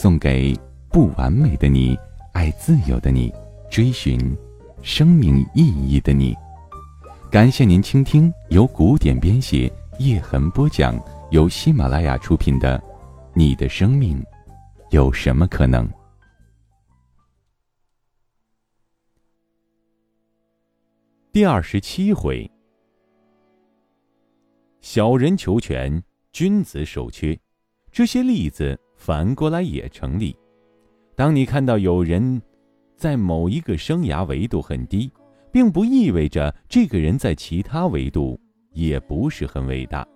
送给不完美的你，爱自由的你，追寻生命意义的你。感谢您倾听由古典编写、叶痕播讲、由喜马拉雅出品的《你的生命有什么可能》第二十七回：小人求全，君子守缺。这些例子反过来也成立。当你看到有人在某一个生涯维度很低，并不意味着这个人在其他维度也不是很伟大。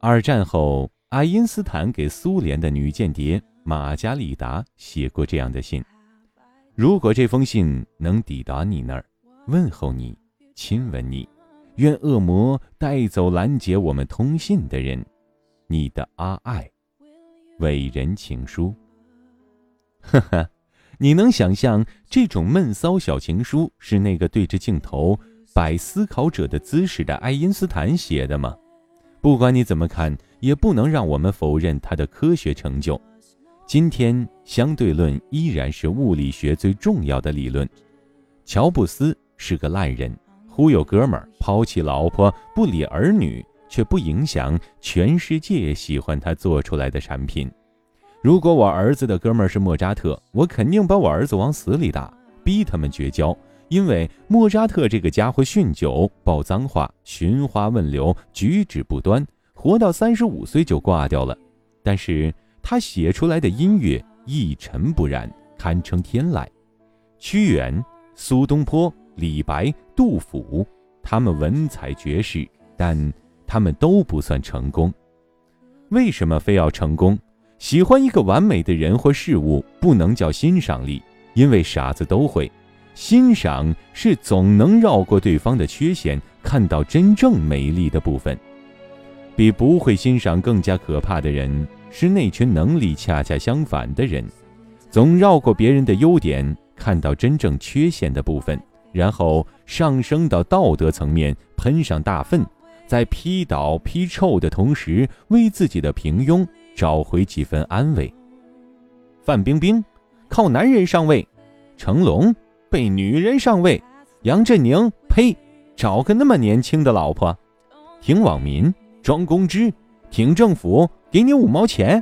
二战后，爱因斯坦给苏联的女间谍玛加丽达写过这样的信：“如果这封信能抵达你那儿，问候你，亲吻你，愿恶魔带走拦截我们通信的人。你的阿爱，伟人情书。”呵呵。你能想象这种闷骚小情书是那个对着镜头摆思考者的姿势的爱因斯坦写的吗？不管你怎么看，也不能让我们否认他的科学成就。今天，相对论依然是物理学最重要的理论。乔布斯是个烂人，忽悠哥们儿，抛弃老婆，不理儿女，却不影响全世界喜欢他做出来的产品。如果我儿子的哥们儿是莫扎特，我肯定把我儿子往死里打，逼他们绝交。因为莫扎特这个家伙酗酒、爆脏话、寻花问柳、举止不端，活到三十五岁就挂掉了。但是他写出来的音乐一尘不染，堪称天籁。屈原、苏东坡、李白、杜甫，他们文采绝世，但他们都不算成功。为什么非要成功？喜欢一个完美的人或事物，不能叫欣赏力，因为傻子都会。欣赏是总能绕过对方的缺陷，看到真正美丽的部分。比不会欣赏更加可怕的人，是那群能力恰恰相反的人，总绕过别人的优点，看到真正缺陷的部分，然后上升到道德层面，喷上大粪，在批倒批臭的同时，为自己的平庸。找回几分安慰。范冰冰靠男人上位，成龙被女人上位，杨振宁呸，找个那么年轻的老婆。挺网民装公知，挺政府给你五毛钱。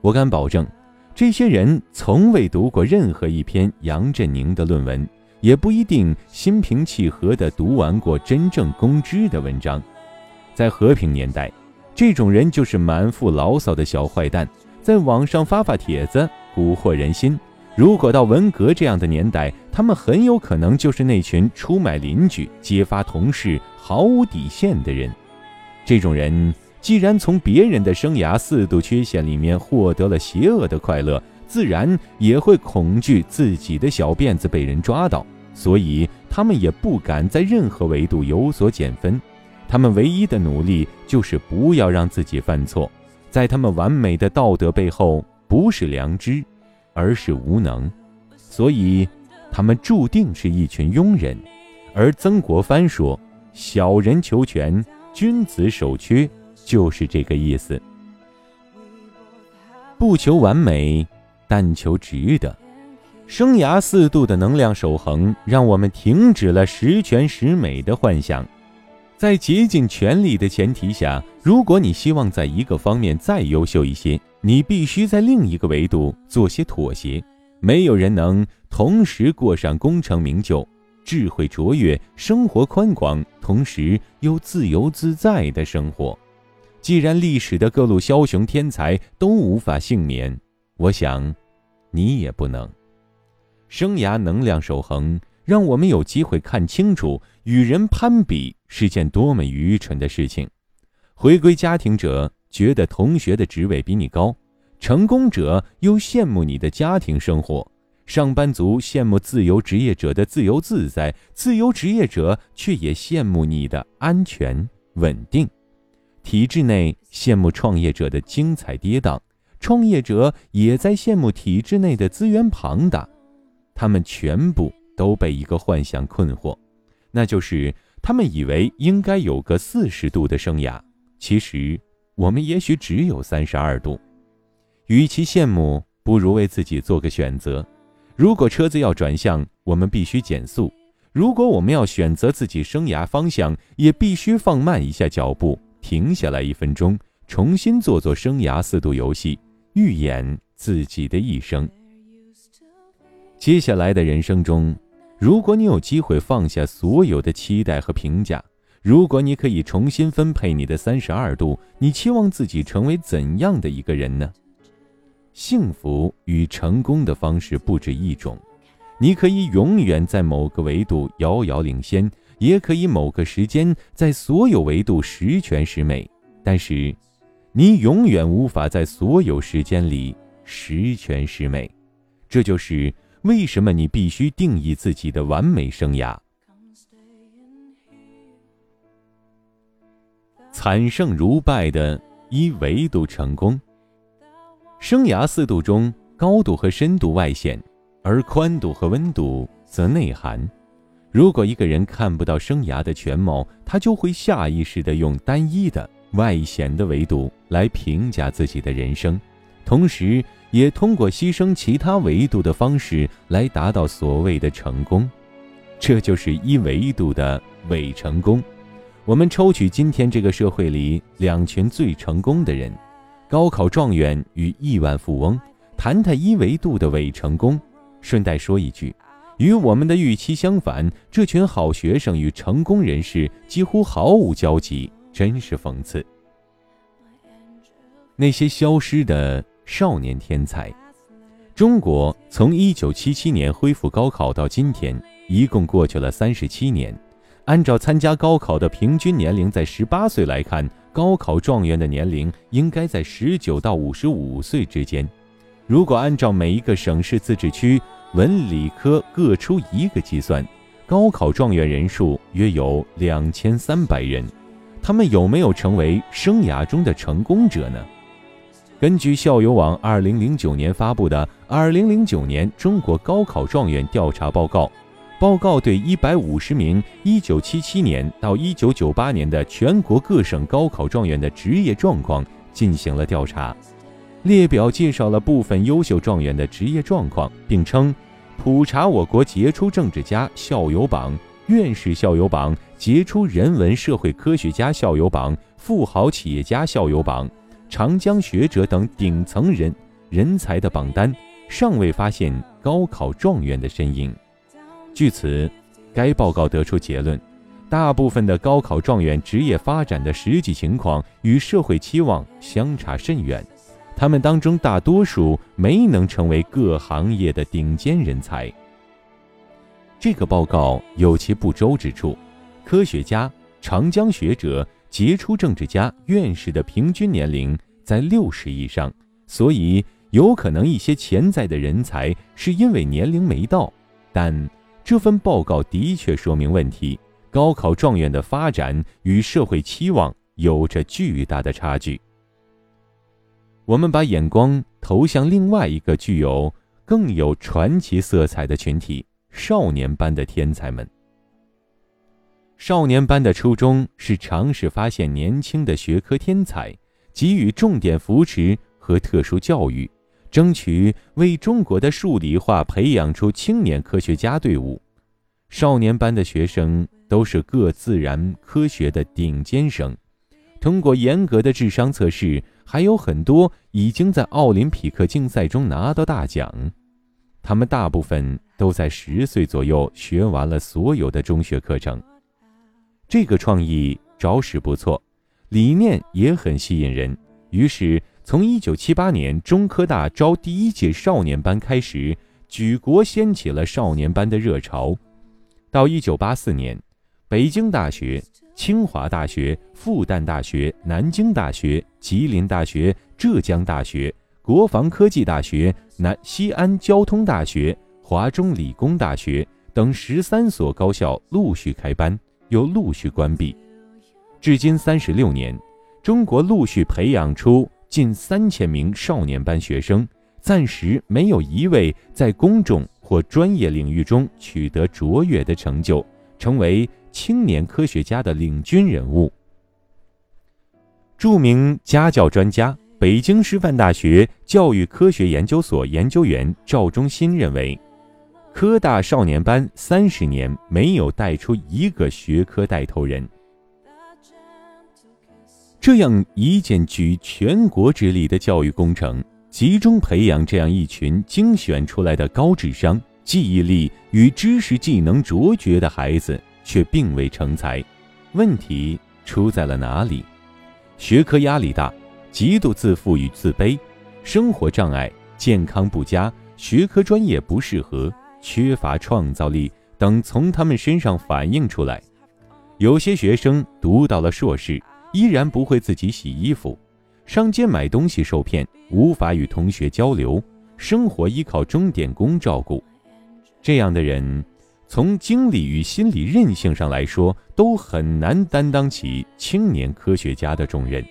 我敢保证，这些人从未读过任何一篇杨振宁的论文，也不一定心平气和地读完过真正公知的文章。在和平年代。这种人就是满腹牢骚的小坏蛋，在网上发发帖子蛊惑人心。如果到文革这样的年代，他们很有可能就是那群出卖邻居、揭发同事毫无底线的人。这种人既然从别人的生涯四度缺陷里面获得了邪恶的快乐，自然也会恐惧自己的小辫子被人抓到，所以他们也不敢在任何维度有所减分。他们唯一的努力就是不要让自己犯错，在他们完美的道德背后，不是良知，而是无能，所以他们注定是一群庸人。而曾国藩说：“小人求全，君子守缺”，就是这个意思。不求完美，但求值得。生涯四度的能量守恒，让我们停止了十全十美的幻想。在竭尽全力的前提下，如果你希望在一个方面再优秀一些，你必须在另一个维度做些妥协。没有人能同时过上功成名就、智慧卓越、生活宽广，同时又自由自在的生活。既然历史的各路枭雄天才都无法幸免，我想，你也不能。生涯能量守恒。让我们有机会看清楚，与人攀比是件多么愚蠢的事情。回归家庭者觉得同学的职位比你高，成功者又羡慕你的家庭生活，上班族羡慕自由职业者的自由自在，自由职业者却也羡慕你的安全稳定。体制内羡慕创业者的精彩跌宕，创业者也在羡慕体制内的资源庞大。他们全部都被一个幻想困惑，那就是他们以为应该有个四十度的生涯，其实我们也许只有三十二度。与其羡慕，不如为自己做个选择。如果车子要转向，我们必须减速；如果我们要选择自己生涯方向，也必须放慢一下脚步。停下来一分钟，重新做做生涯四度游戏，预演自己的一生。接下来的人生中，如果你有机会放下所有的期待和评价，如果你可以重新分配你的三十二度，你期望自己成为怎样的一个人呢？幸福与成功的方式不止一种，你可以永远在某个维度遥遥领先。也可以某个时间在所有维度十全十美，但是，你永远无法在所有时间里十全十美。这就是为什么你必须定义自己的完美生涯。惨胜如败的一维度成功。生涯四度中，高度和深度外显，而宽度和温度则内涵。如果一个人看不到生涯的全貌，他就会下意识地用单一的外显的维度来评价自己的人生，同时也通过牺牲其他维度的方式来达到所谓的成功。这就是一维度的伪成功。我们抽取今天这个社会里两群最成功的人：高考状元与亿万富翁，谈谈一维度的伪成功。顺带说一句。与我们的预期相反，这群好学生与成功人士几乎毫无交集，真是讽刺。那些消失的少年天才，中国从一九七七年恢复高考到今天，一共过去了三十七年。按照参加高考的平均年龄在十八岁来看，高考状元的年龄应该在十九到五十五岁之间。如果按照每一个省市自治区，文理科各出一个计算，高考状元人数约有两千三百人，他们有没有成为生涯中的成功者呢？根据校友网二零零九年发布的《二零零九年中国高考状元调查报告》，报告对一百五十名一九七七年到一九九八年的全国各省高考状元的职业状况进行了调查。列表介绍了部分优秀状元的职业状况，并称：普查我国杰出政治家校友榜、院士校友榜、杰出人文社会科学家校友榜、富豪企业家校友榜、长江学者等顶层人人才的榜单，尚未发现高考状元的身影。据此，该报告得出结论：大部分的高考状元职业发展的实际情况与社会期望相差甚远。他们当中大多数没能成为各行业的顶尖人才。这个报告有其不周之处：科学家、长江学者、杰出政治家、院士的平均年龄在六十以上，所以有可能一些潜在的人才是因为年龄没到。但这份报告的确说明问题：高考状元的发展与社会期望有着巨大的差距。我们把眼光投向另外一个具有更有传奇色彩的群体——少年班的天才们。少年班的初衷是尝试发现年轻的学科天才，给予重点扶持和特殊教育，争取为中国的数理化培养出青年科学家队伍。少年班的学生都是各自然科学的顶尖生，通过严格的智商测试。还有很多已经在奥林匹克竞赛中拿到大奖，他们大部分都在十岁左右学完了所有的中学课程。这个创意着实不错，理念也很吸引人。于是，从1978年中科大招第一届少年班开始，举国掀起了少年班的热潮。到1984年，北京大学、清华大学、复旦大学、南京大学、吉林大学、浙江大学、国防科技大学、南西安交通大学、华中理工大学等十三所高校陆续开班，又陆续关闭。至今三十六年，中国陆续培养出近三千名少年班学生，暂时没有一位在公众或专业领域中取得卓越的成就，成为青年科学家的领军人物。著名家教专家、北京师范大学教育科学研究所研究员赵忠新认为，科大少年班三十年没有带出一个学科带头人。这样一件举全国之力的教育工程，集中培养这样一群精选出来的高智商、记忆力与知识技能卓绝的孩子，却并未成才。问题出在了哪里？学科压力大，极度自负与自卑，生活障碍，健康不佳，学科专业不适合，缺乏创造力等，从他们身上反映出来。有些学生读到了硕士。依然不会自己洗衣服，上街买东西受骗，无法与同学交流，生活依靠钟点工照顾。这样的人，从精力与心理韧性上来说，都很难担当起青年科学家的重任。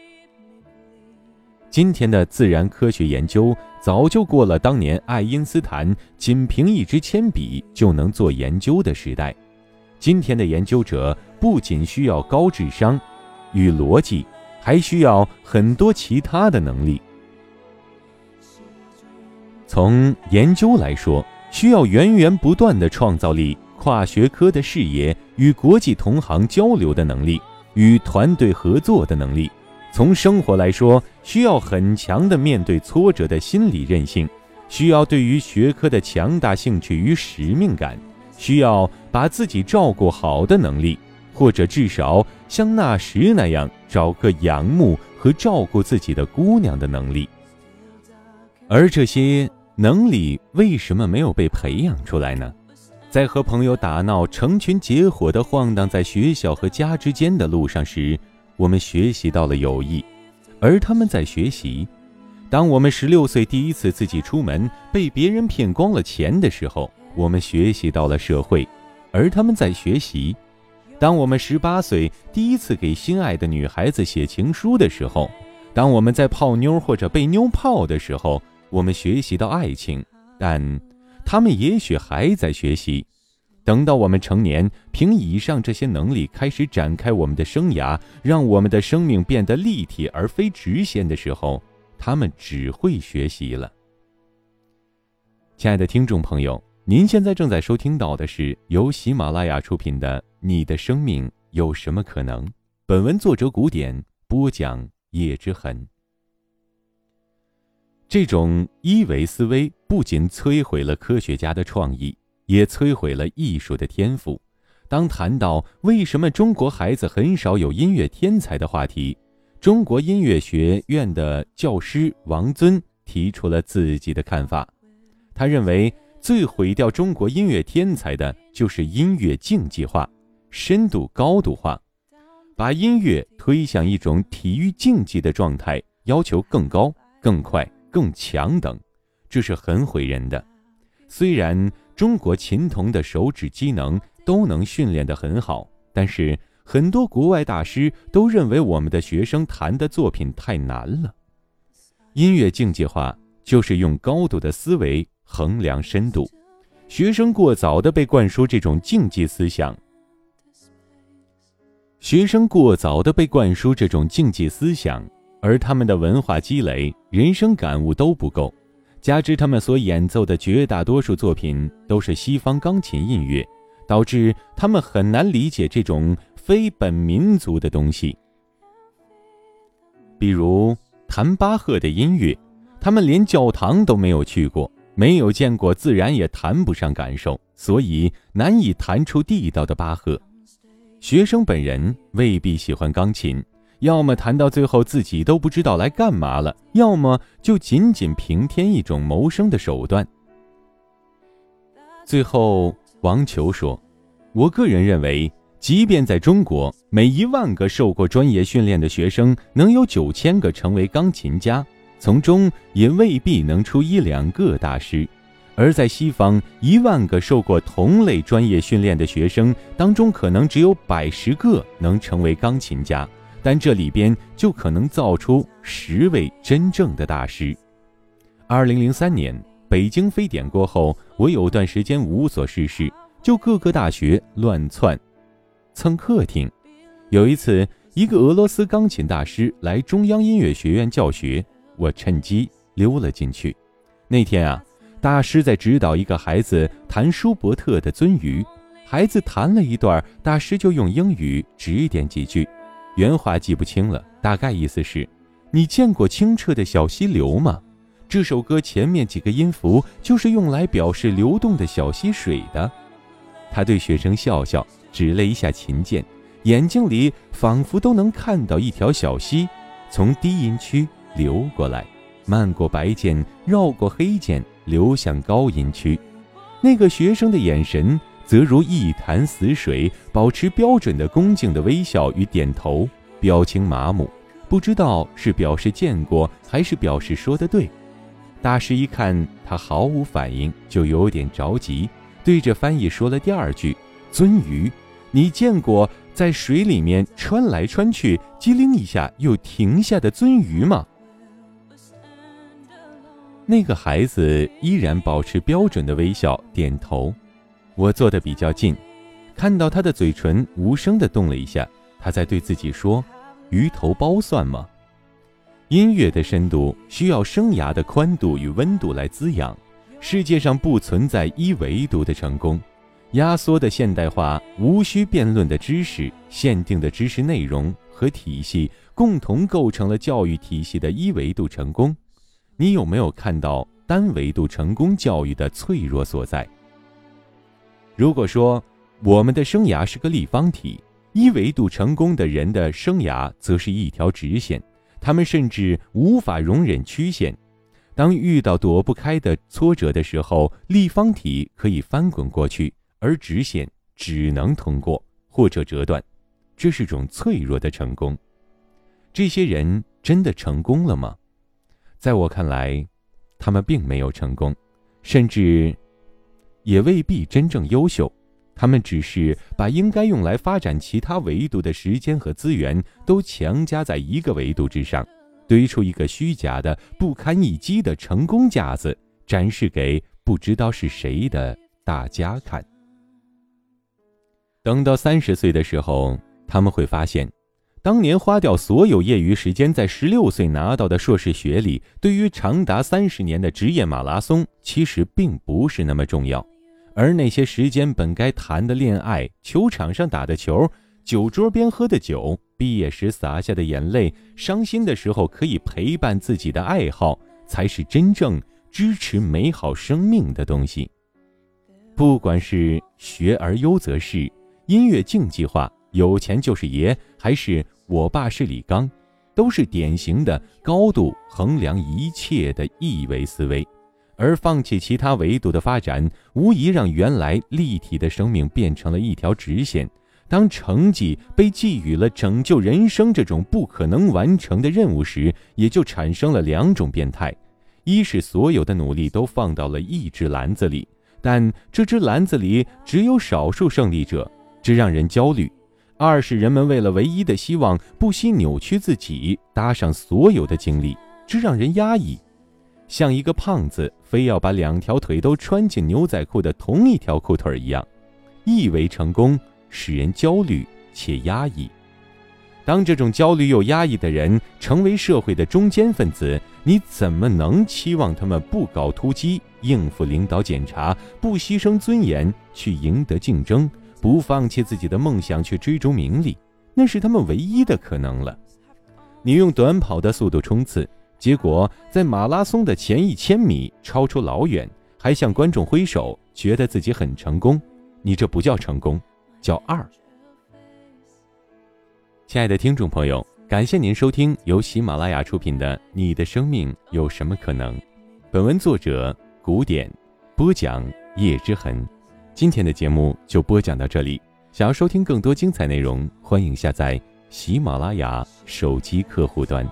今天的自然科学研究早就过了当年爱因斯坦仅凭一支铅笔就能做研究的时代。今天的研究者不仅需要高智商。与逻辑，还需要很多其他的能力。从研究来说，需要源源不断的创造力、跨学科的视野、与国际同行交流的能力、与团队合作的能力；从生活来说，需要很强的面对挫折的心理韧性，需要对于学科的强大兴趣与使命感，需要把自己照顾好的能力。或者至少像那时那样找个仰慕和照顾自己的姑娘的能力，而这些能力为什么没有被培养出来呢？在和朋友打闹、成群结伙地晃荡在学校和家之间的路上时，我们学习到了友谊，而他们在学习；当我们十六岁第一次自己出门被别人骗光了钱的时候，我们学习到了社会，而他们在学习。当我们十八岁第一次给心爱的女孩子写情书的时候，当我们在泡妞或者被妞泡的时候，我们学习到爱情，但他们也许还在学习。等到我们成年，凭以上这些能力开始展开我们的生涯，让我们的生命变得立体而非直线的时候，他们只会学习了。亲爱的听众朋友。您现在正在收听到的是由喜马拉雅出品的《你的生命有什么可能》，本文作者古典播讲叶之痕。这种一维思维不仅摧毁了科学家的创意，也摧毁了艺术的天赋。当谈到为什么中国孩子很少有音乐天才的话题，中国音乐学院的教师王尊提出了自己的看法，他认为。最毁掉中国音乐天才的就是音乐竞技化、深度高度化，把音乐推向一种体育竞技的状态，要求更高、更快、更强等，这是很毁人的。虽然中国琴童的手指机能都能训练得很好，但是很多国外大师都认为我们的学生弹的作品太难了。音乐竞技化就是用高度的思维。衡量深度，学生过早的被灌输这种竞技思想，学生过早的被灌输这种竞技思想，而他们的文化积累、人生感悟都不够，加之他们所演奏的绝大多数作品都是西方钢琴音乐，导致他们很难理解这种非本民族的东西。比如弹巴赫的音乐，他们连教堂都没有去过。没有见过，自然也谈不上感受，所以难以弹出地道的巴赫。学生本人未必喜欢钢琴，要么谈到最后自己都不知道来干嘛了，要么就仅仅平添一种谋生的手段。最后，王球说：“我个人认为，即便在中国，每一万个受过专业训练的学生，能有九千个成为钢琴家，从中也未必能出一两个大师；而在西方，一万个受过同类专业训练的学生当中，可能只有百十个能成为钢琴家，但这里边就可能造出十位真正的大师。二零零三年北京非典过后，我有段时间无所事事，就各个大学乱窜。蹭客厅，有一次，一个俄罗斯钢琴大师来中央音乐学院教学，我趁机溜了进去。那天啊，大师在指导一个孩子弹舒伯特的《鳟鱼》，孩子弹了一段，大师就用英语指点几句，原话记不清了，大概意思是：你见过清澈的小溪流吗？这首歌前面几个音符就是用来表示流动的小溪水的。他对学生笑笑。指了一下琴键，眼睛里仿佛都能看到一条小溪，从低音区流过来，漫过白键，绕过黑键，流向高音区。那个学生的眼神则如一潭死水，保持标准的恭敬的微笑与点头，表情麻木，不知道是表示见过还是表示说的对。大师一看他毫无反应，就有点着急，对着翻译说了第二句：“鳟鱼。”你见过在水里面穿来穿去、机灵一下又停下的鳟鱼吗？那个孩子依然保持标准的微笑，点头。我坐的比较近，看到他的嘴唇无声的动了一下。他在对自己说：“鱼头包算吗？”音乐的深度需要生涯的宽度与温度来滋养。世界上不存在一维度的成功。压缩的现代化、无需辩论的知识、限定的知识内容和体系，共同构成了教育体系的一维度成功。你有没有看到单维度成功教育的脆弱所在？如果说我们的生涯是个立方体，一维度成功的人的生涯则是一条直线，他们甚至无法容忍曲线。当遇到躲不开的挫折的时候，立方体可以翻滚过去。而直线只能通过或者折断，这是种脆弱的成功。这些人真的成功了吗？在我看来，他们并没有成功，甚至也未必真正优秀。他们只是把应该用来发展其他维度的时间和资源都强加在一个维度之上，堆出一个虚假的、不堪一击的成功架子，展示给不知道是谁的大家看。等到三十岁的时候，他们会发现，当年花掉所有业余时间在十六岁拿到的硕士学历，对于长达三十年的职业马拉松，其实并不是那么重要。而那些时间本该谈的恋爱、球场上打的球、酒桌边喝的酒、毕业时洒下的眼泪、伤心的时候可以陪伴自己的爱好，才是真正支持美好生命的东西。不管是学而优则仕。音乐竞技化，有钱就是爷，还是我爸是李刚，都是典型的高度衡量一切的一维思维，而放弃其他维度的发展，无疑让原来立体的生命变成了一条直线。当成绩被寄予了拯救人生这种不可能完成的任务时，也就产生了两种变态：一是所有的努力都放到了一只篮子里，但这只篮子里只有少数胜利者。这让人焦虑。二是人们为了唯一的希望，不惜扭曲自己，搭上所有的精力，这让人压抑。像一个胖子非要把两条腿都穿进牛仔裤的同一条裤腿一样，意为成功，使人焦虑且压抑。当这种焦虑又压抑的人成为社会的中坚分子，你怎么能期望他们不搞突击，应付领导检查，不牺牲尊严去赢得竞争？不放弃自己的梦想去追逐名利，那是他们唯一的可能了。你用短跑的速度冲刺，结果在马拉松的前一千米超出老远，还向观众挥手，觉得自己很成功。你这不叫成功，叫二。亲爱的听众朋友，感谢您收听由喜马拉雅出品的《你的生命有什么可能》，本文作者古典，播讲叶之痕。今天的节目就播讲到这里，想要收听更多精彩内容，欢迎下载喜马拉雅手机客户端。